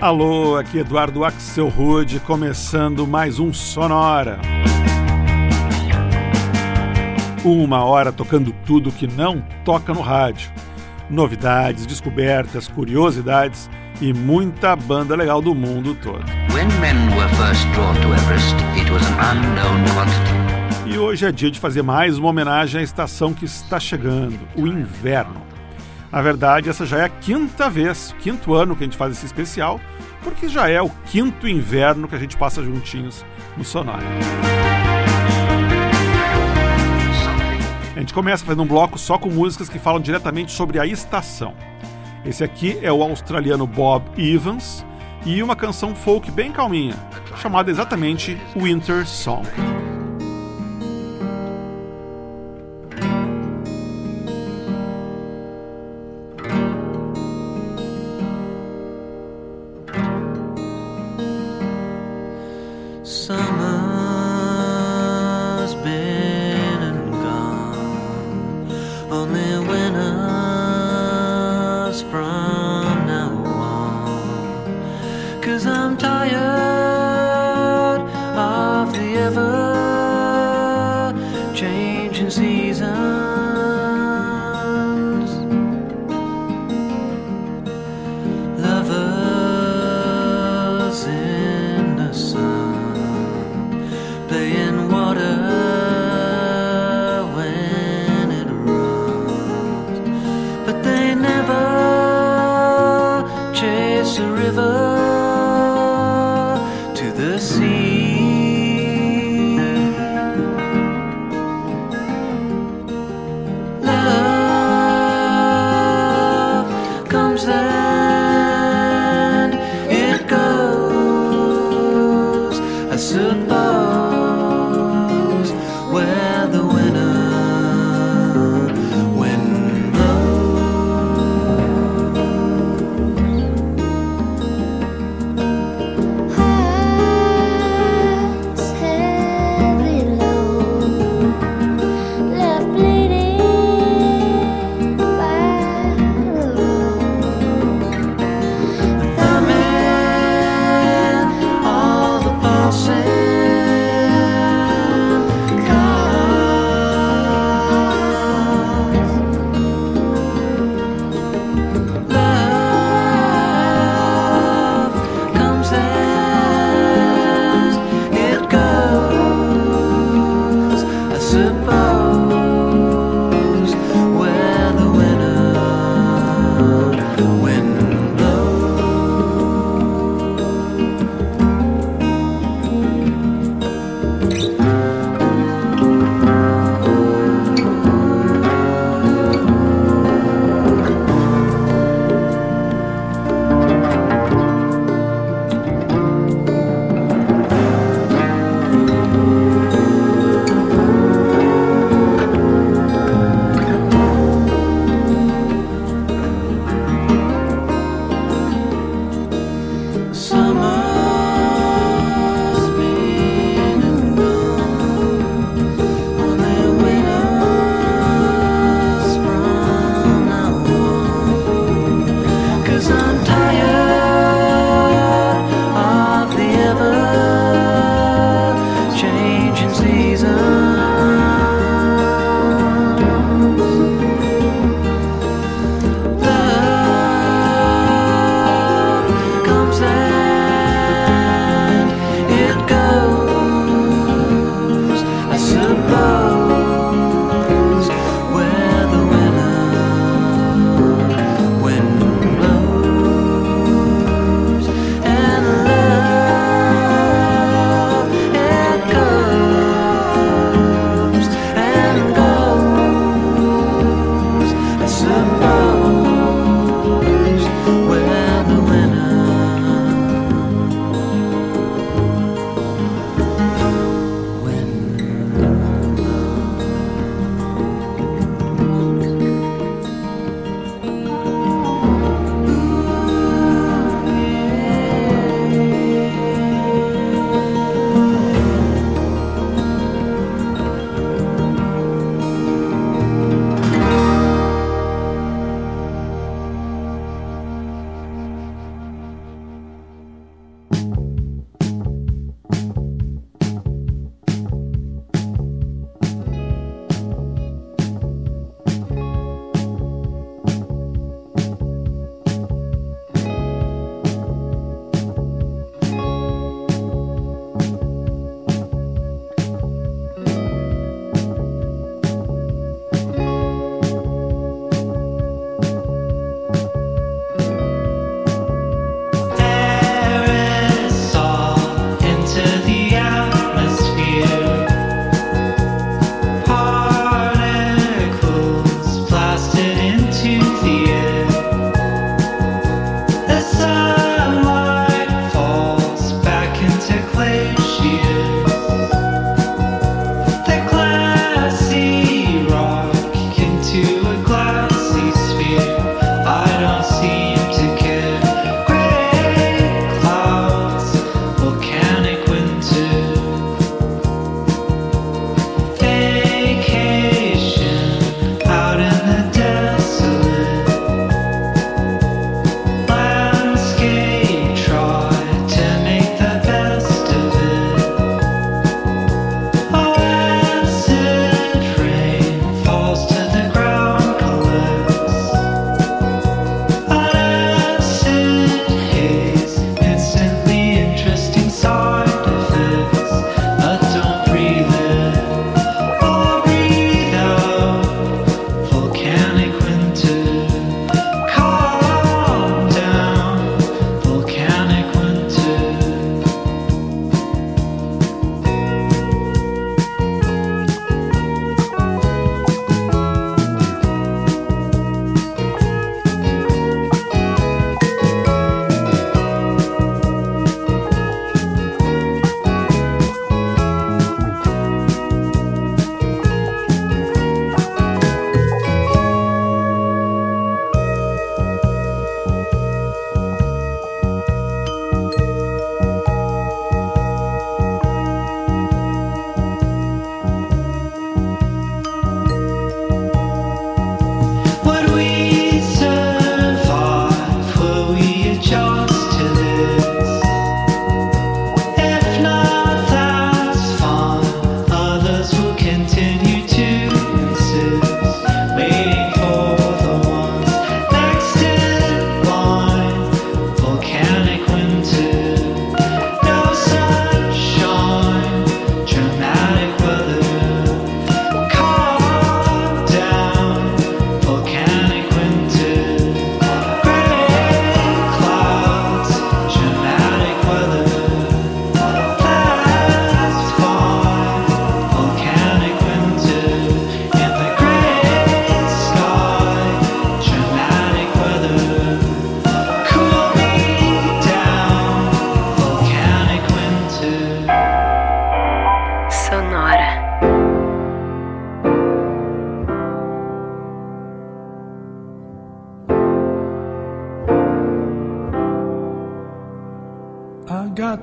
Alô, aqui Eduardo Axel Rude, começando mais um Sonora. Uma hora tocando tudo que não toca no rádio. Novidades, descobertas, curiosidades e muita banda legal do mundo todo. E hoje é dia de fazer mais uma homenagem à estação que está chegando, o inverno. Na verdade, essa já é a quinta vez, quinto ano que a gente faz esse especial, porque já é o quinto inverno que a gente passa juntinhos no Sonora. A gente começa fazendo um bloco só com músicas que falam diretamente sobre a estação. Esse aqui é o australiano Bob Evans e uma canção folk bem calminha, chamada exatamente Winter Song.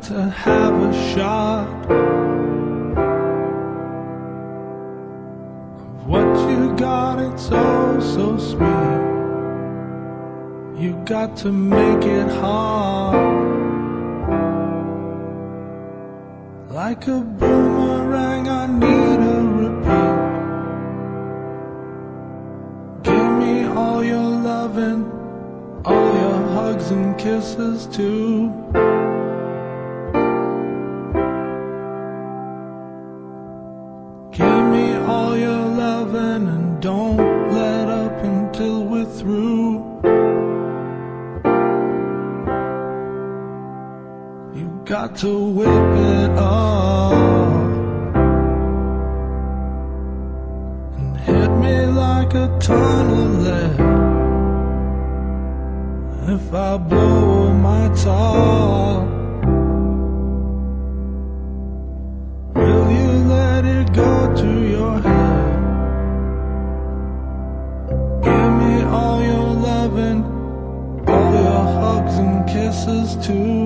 To have a shot of what you got. It's oh so sweet. You got to make it hard. Like a boomerang, I need a repeat. Give me all your loving, all your hugs and kisses too. To whip it up and hit me like a ton of lead. If I blow my top. Will you let it go to your head? Give me all your loving, all your hugs and kisses too.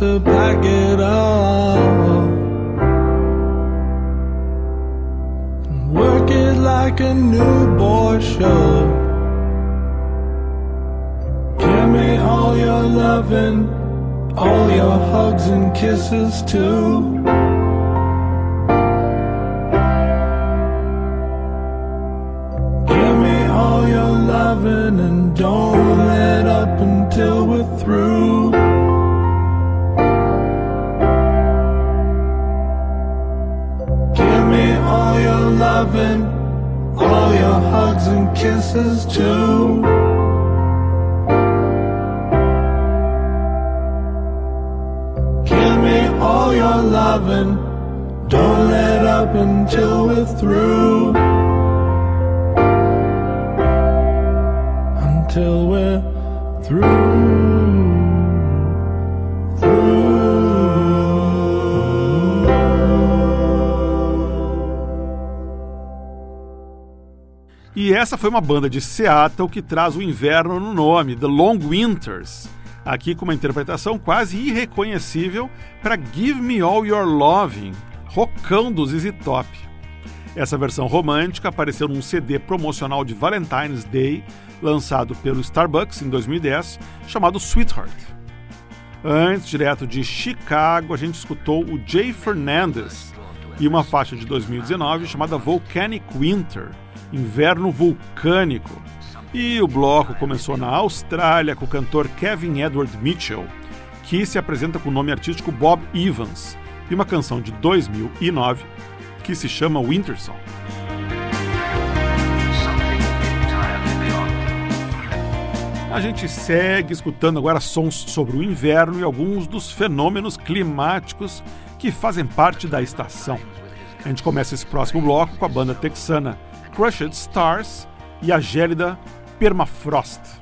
You E essa foi uma banda de Seattle que traz o inverno no nome, The Long Winters. Aqui com uma interpretação quase irreconhecível para Give Me All Your Loving, rocão do ZZ Top. Essa versão romântica apareceu num CD promocional de Valentine's Day, lançado pelo Starbucks em 2010, chamado Sweetheart. Antes, direto de Chicago, a gente escutou o Jay Fernandez e uma faixa de 2019 chamada Volcanic Winter, Inverno Vulcânico. E o bloco começou na Austrália com o cantor Kevin Edward Mitchell, que se apresenta com o nome artístico Bob Evans, e uma canção de 2009 que se chama Winter Song. A gente segue escutando agora sons sobre o inverno e alguns dos fenômenos climáticos que fazem parte da estação. A gente começa esse próximo bloco com a banda texana Crushed Stars e a gélida permafrost.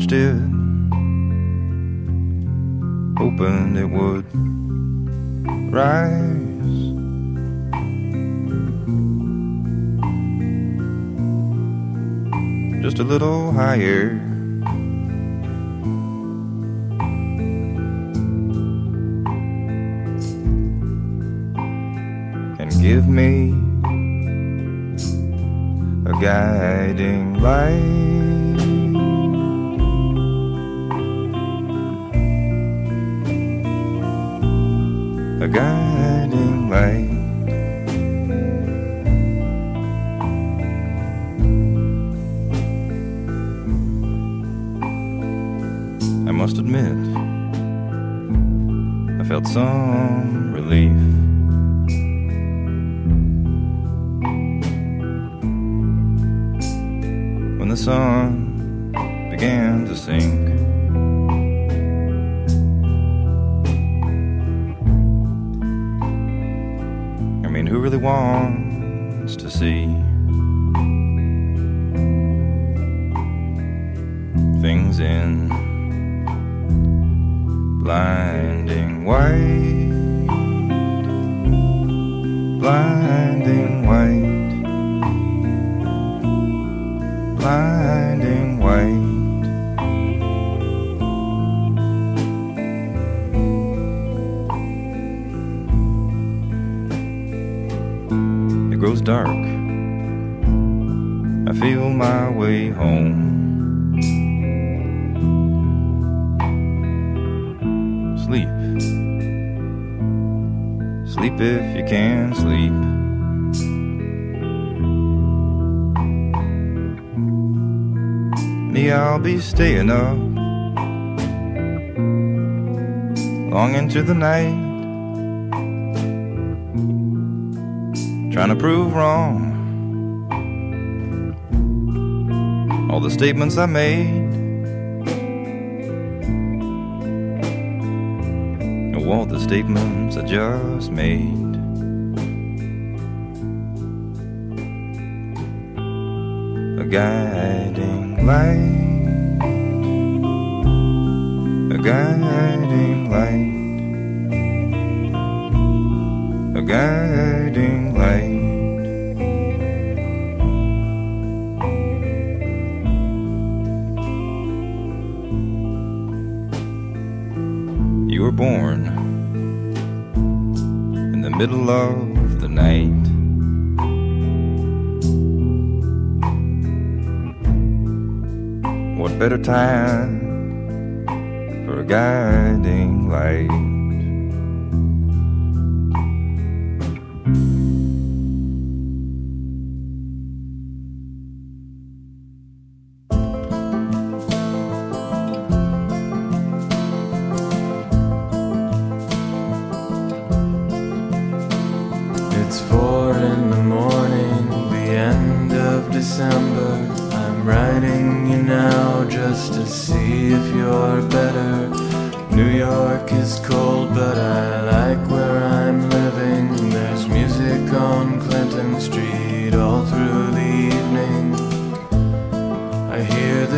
watched it, hoping it would rise. Just a little higher. And give me a guiding light. a guiding light. I must admit, I felt some relief. When the sun began to sink. really wants to see. Things in blinding white, blinding white, blinding white. grows dark. I feel my way home. Sleep. Sleep if you can sleep. Me, I'll be staying up long into the night. trying to prove wrong all the statements I made. All the statements I just made. A guiding light. A guiding light. A guiding light. Born in the middle of the night. What better time for a guiding light?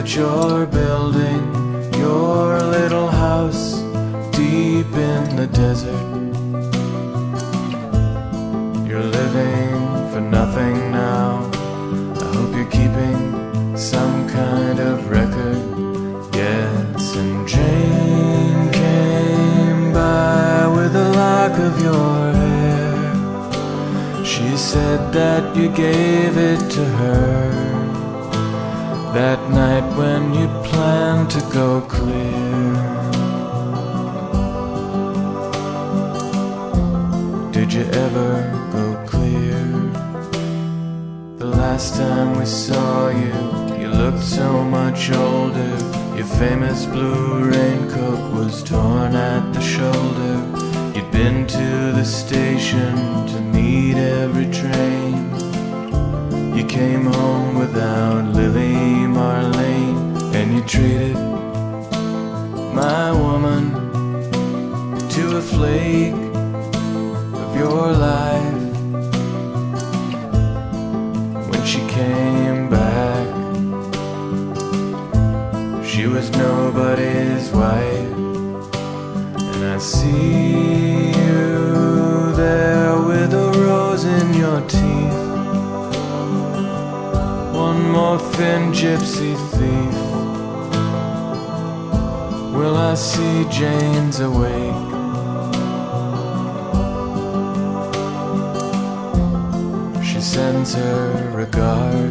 That you're building your little house deep in the desert. You're living for nothing now. I hope you're keeping some kind of record. Yes, and Jane came by with a lock of your hair. She said that you gave it to her that night when you planned to go clear. Did you ever go clear? The last time we saw you, you looked so much older. Your famous blue raincoat was torn at the shoulder. You'd been to the station to meet every train. You came home without Lily Marlene, and you treated my woman to a flake of your life when she came back. She was nobody's wife, and I see thin gypsy thief. Will I see Jane's awake? She sends her regards.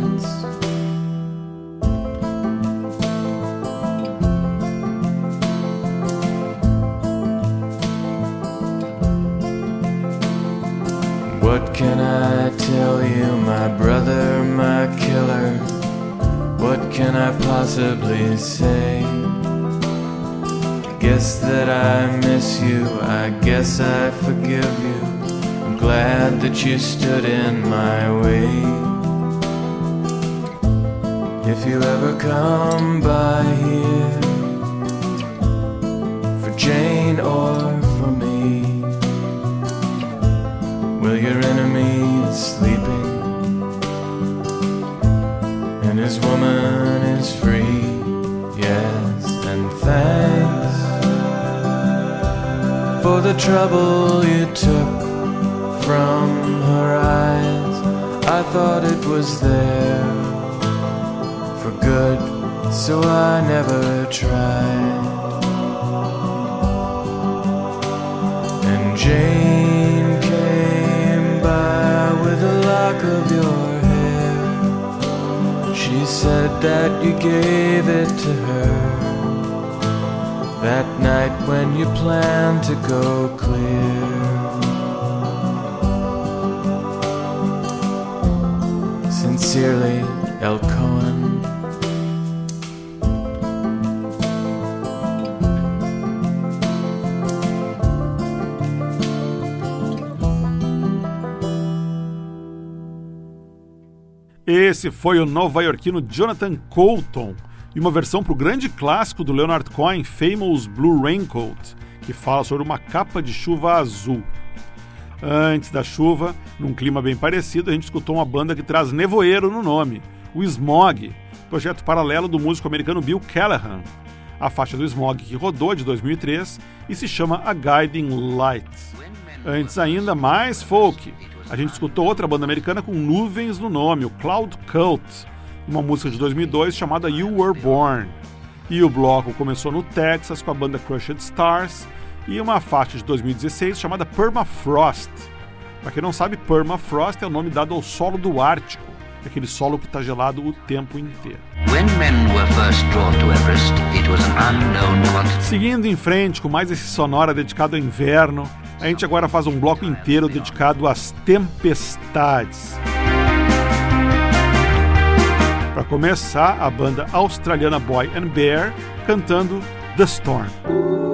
Can I possibly say? I guess that I miss you, I guess I forgive you. I'm glad that you stood in my way. If you ever come by here, for Jane or for me, will your enemy sleeping, and his woman is free? Yes, and thanks for the trouble you took from her eyes. I thought it was there for good, so I never tried. And Jane came by with a lock of your. She said that you gave it to her that night when you planned to go clear. Sincerely, El Esse foi o nova-iorquino Jonathan Colton e uma versão para o grande clássico do Leonard Cohen, Famous Blue Raincoat, que fala sobre uma capa de chuva azul. Antes da chuva, num clima bem parecido, a gente escutou uma banda que traz nevoeiro no nome, o Smog, projeto paralelo do músico americano Bill Callahan. A faixa do Smog que rodou de 2003 e se chama A Guiding Light. Antes ainda, mais folk. A gente escutou outra banda americana com nuvens no nome, o Cloud Cult, uma música de 2002 chamada You Were Born. E o bloco começou no Texas com a banda Crushed Stars e uma faixa de 2016 chamada Permafrost. Para quem não sabe, Permafrost é o nome dado ao solo do Ártico, aquele solo que está gelado o tempo inteiro. Seguindo em frente com mais esse sonora dedicado ao inverno, a gente agora faz um bloco inteiro dedicado às tempestades. Para começar, a banda australiana Boy and Bear cantando The Storm.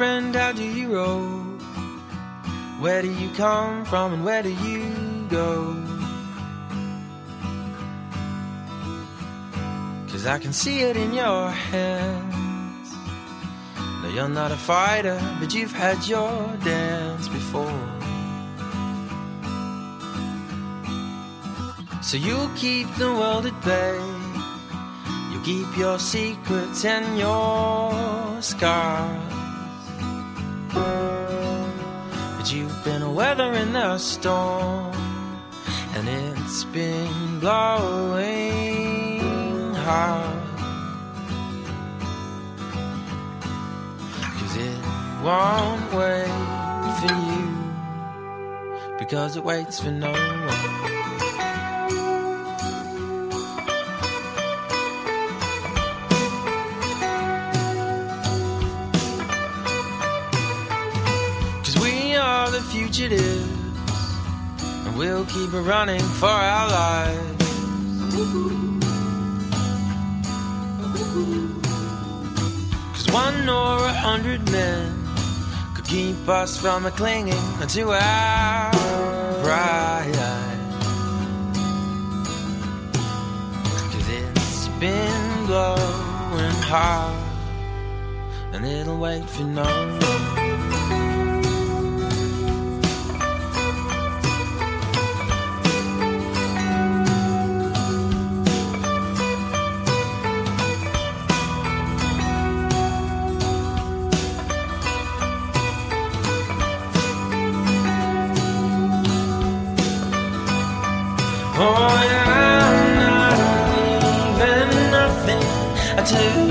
Friend, how do you roll? Where do you come from and where do you go? Cause I can see it in your hands. No, you're not a fighter, but you've had your dance before. So you'll keep the world at bay. You'll keep your secrets and your scars. But you've been weathering the storm, and it's been blowing hard. Cause it won't wait for you, because it waits for no one. Fugitives, and we'll keep running for our lives. Cause one or a hundred men could keep us from clinging to our pride. Cause it's been blowing hard, and it'll wait for no to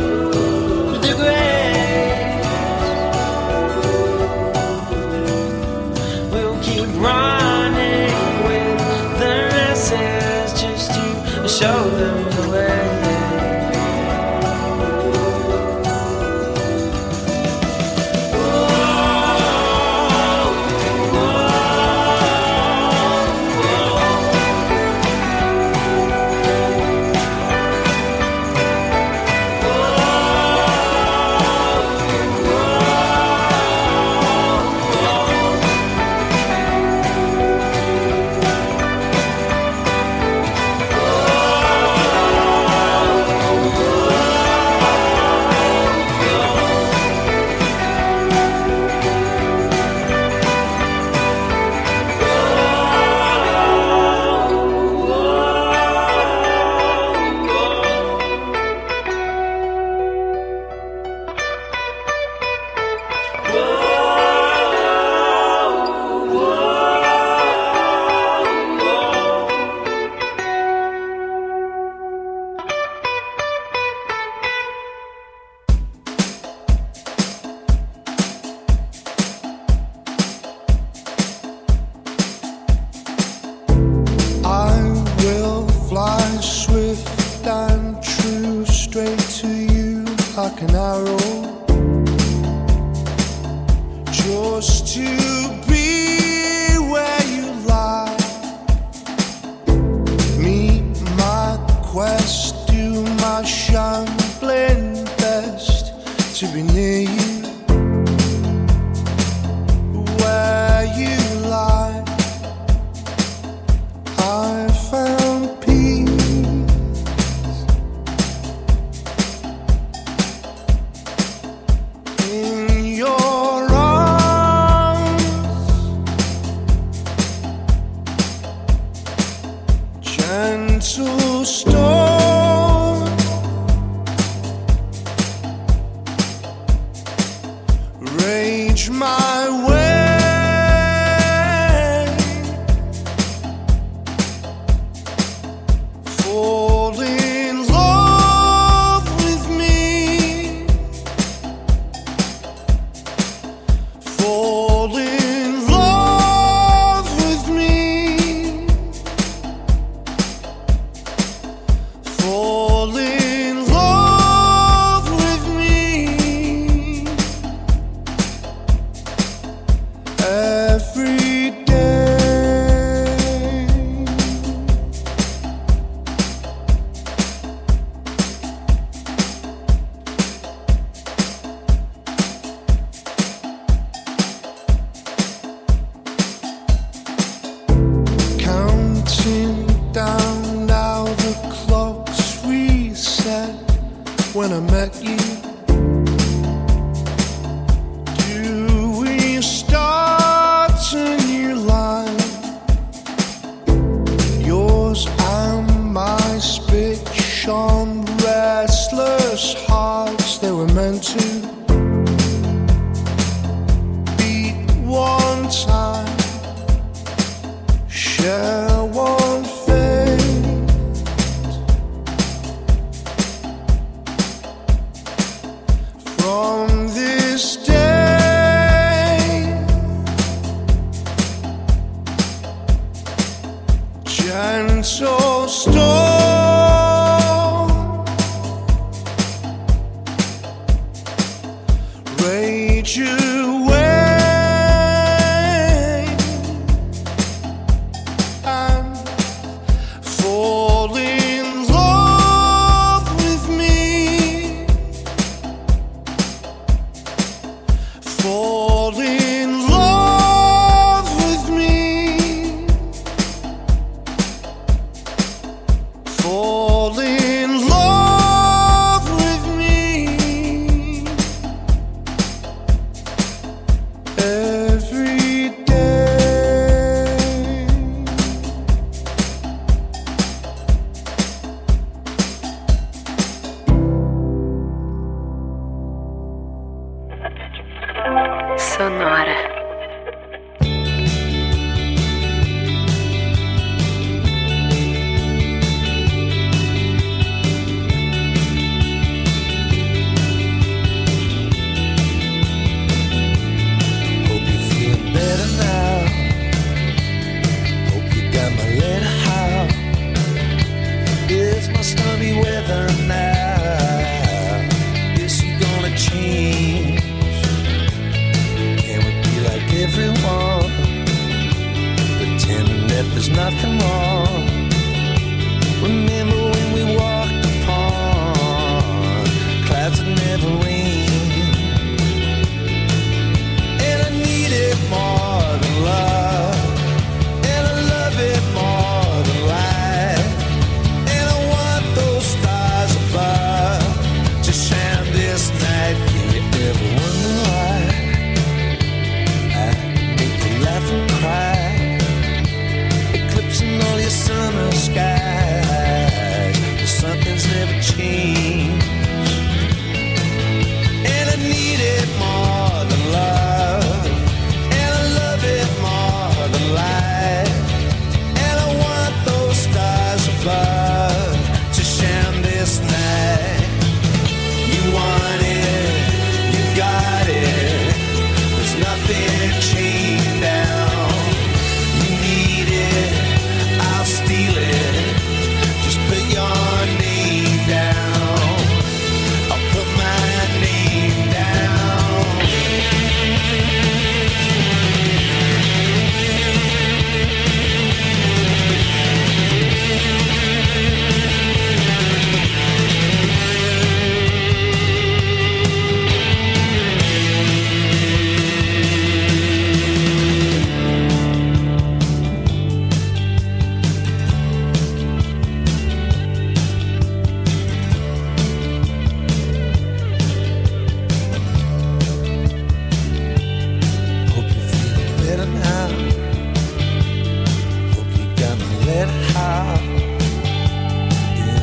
share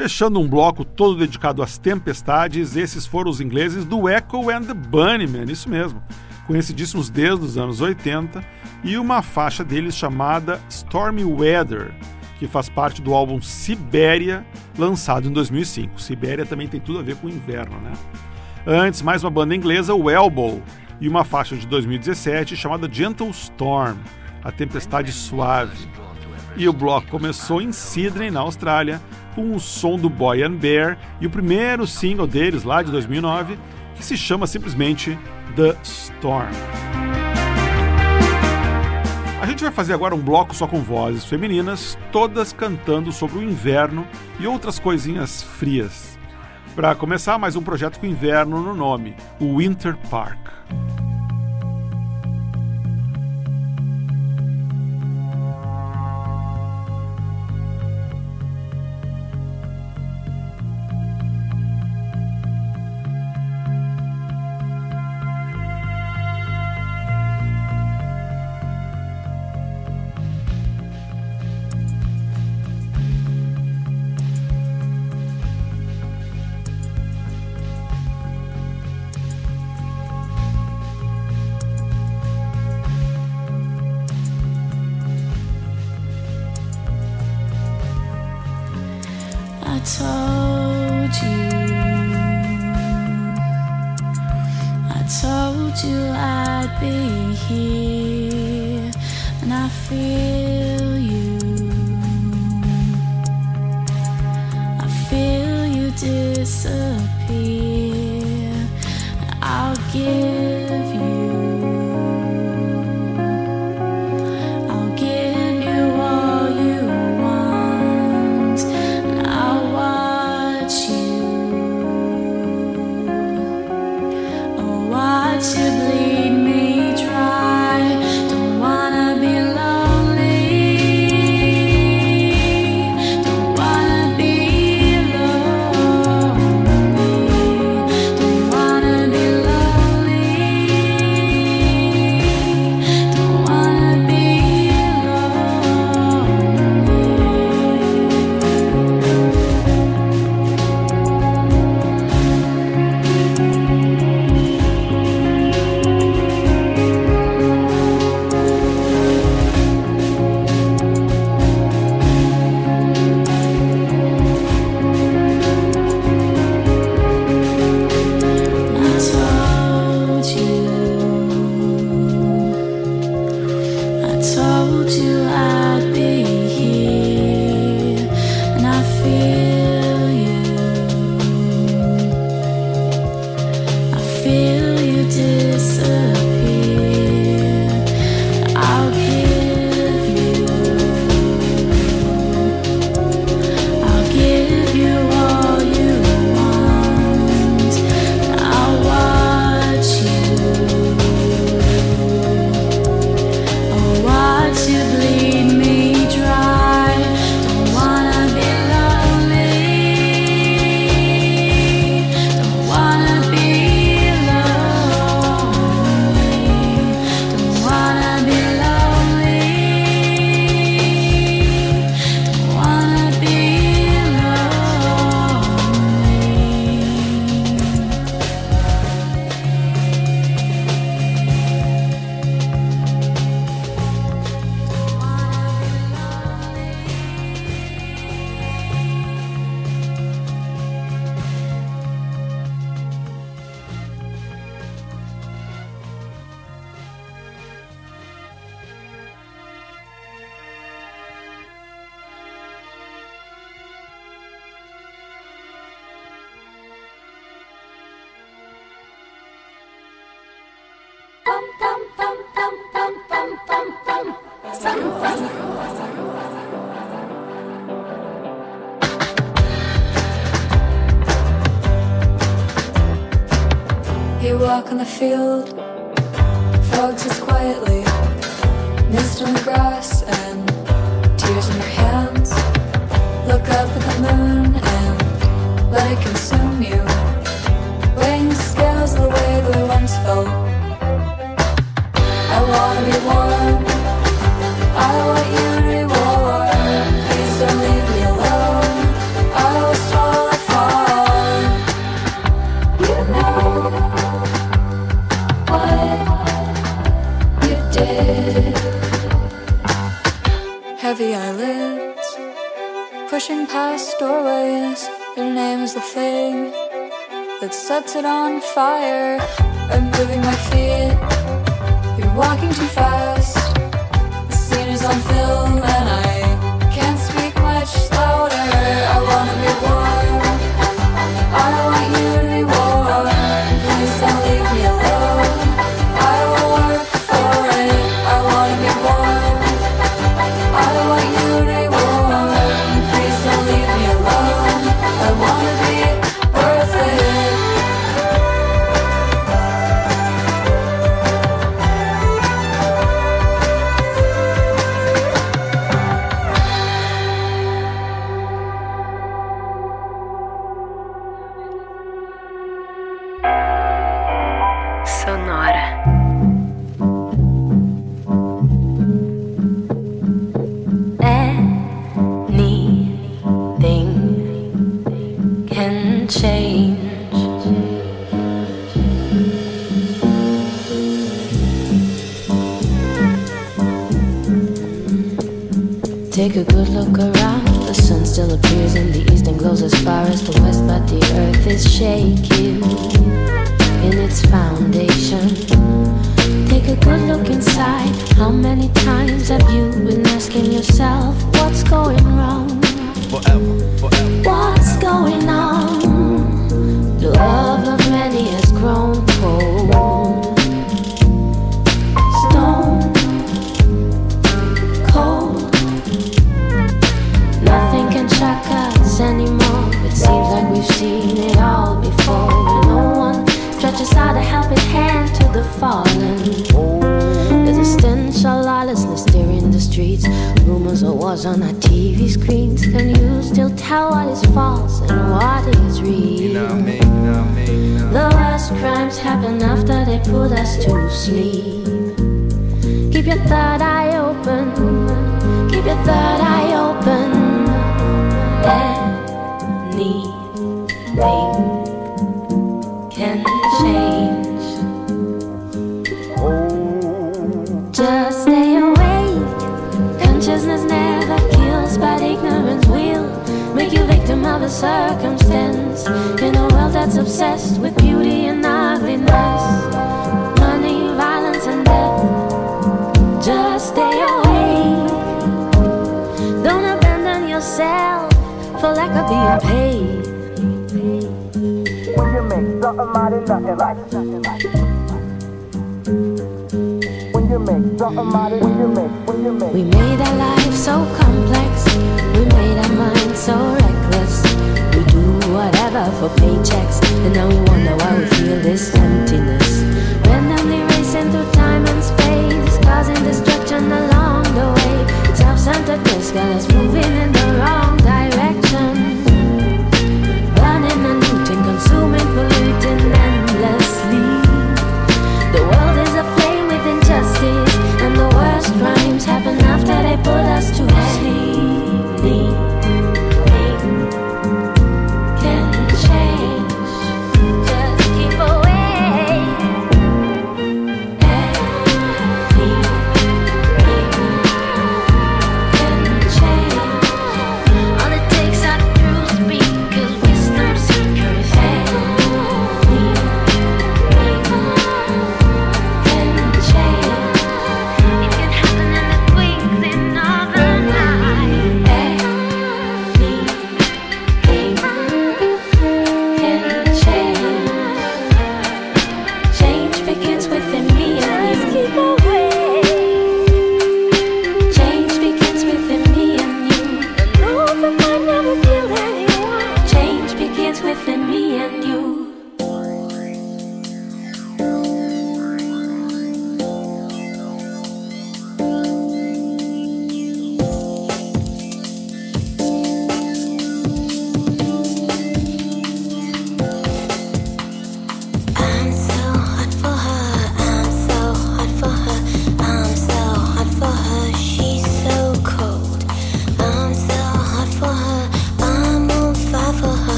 Fechando um bloco todo dedicado às tempestades, esses foram os ingleses do Echo and the Bunnymen, isso mesmo, conhecidíssimos desde os anos 80, e uma faixa deles chamada Stormy Weather, que faz parte do álbum Sibéria, lançado em 2005. Sibéria também tem tudo a ver com o inverno, né? Antes, mais uma banda inglesa, o Elbow, e uma faixa de 2017 chamada Gentle Storm, a tempestade suave. E o bloco começou em Sydney, na Austrália, o som do Boy and Bear e o primeiro single deles, lá de 2009, que se chama simplesmente The Storm. A gente vai fazer agora um bloco só com vozes femininas, todas cantando sobre o inverno e outras coisinhas frias. Para começar, mais um projeto com inverno no nome, o Winter Park. Told you I'd be here, and I feel Heavy eyelids pushing past doorways. Your name is the thing that sets it on fire. I'm moving my feet. You're walking too fast. The scene is on film.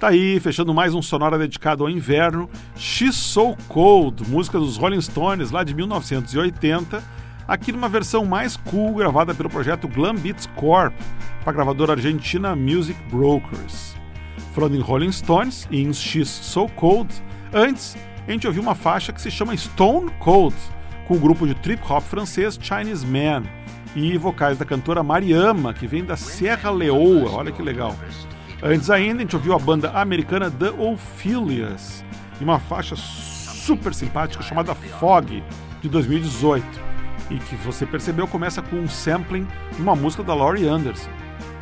Tá aí, fechando mais um sonora dedicado ao inverno, She's So Cold, música dos Rolling Stones lá de 1980, aqui numa versão mais cool gravada pelo projeto Glam Beats Corp, para a gravadora argentina Music Brokers. Falando em Rolling Stones e em She's So Cold, antes a gente ouviu uma faixa que se chama Stone Cold, com o grupo de trip hop francês Chinese Man e vocais da cantora Mariama, que vem da Serra Leoa, olha que legal. Antes ainda, a gente ouviu a banda americana The Ophilias e uma faixa super simpática chamada Fog, de 2018, e que você percebeu começa com um sampling de uma música da Laurie Anderson.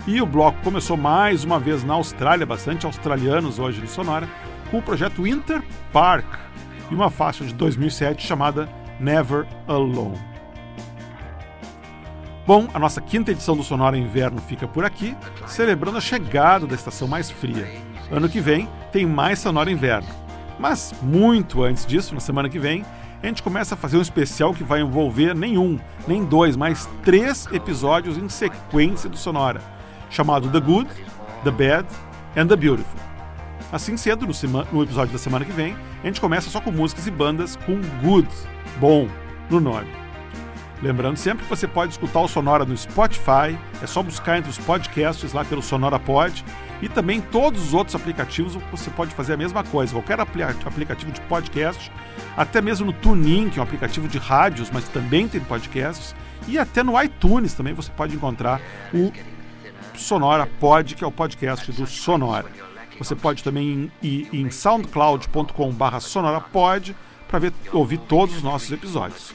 E o bloco começou mais uma vez na Austrália, bastante australianos hoje no Sonora, com o projeto Winter Park e uma faixa de 2007 chamada Never Alone. Bom, a nossa quinta edição do Sonora Inverno fica por aqui, celebrando a chegada da estação mais fria. Ano que vem tem mais Sonora Inverno. Mas muito antes disso, na semana que vem, a gente começa a fazer um especial que vai envolver nem um, nem dois, mas três episódios em sequência do Sonora, chamado The Good, The Bad and The Beautiful. Assim cedo, no, no episódio da semana que vem, a gente começa só com músicas e bandas com Good, bom, no nome. Lembrando sempre que você pode escutar o Sonora no Spotify, é só buscar entre os podcasts lá pelo Sonora Pod e também todos os outros aplicativos você pode fazer a mesma coisa. Qualquer aplicativo de podcast, até mesmo no TuneIn, que é um aplicativo de rádios, mas também tem podcasts, e até no iTunes também você pode encontrar o Sonora Pod, que é o podcast do Sonora. Você pode também ir em soundcloud.com/sonorapod para ouvir todos os nossos episódios.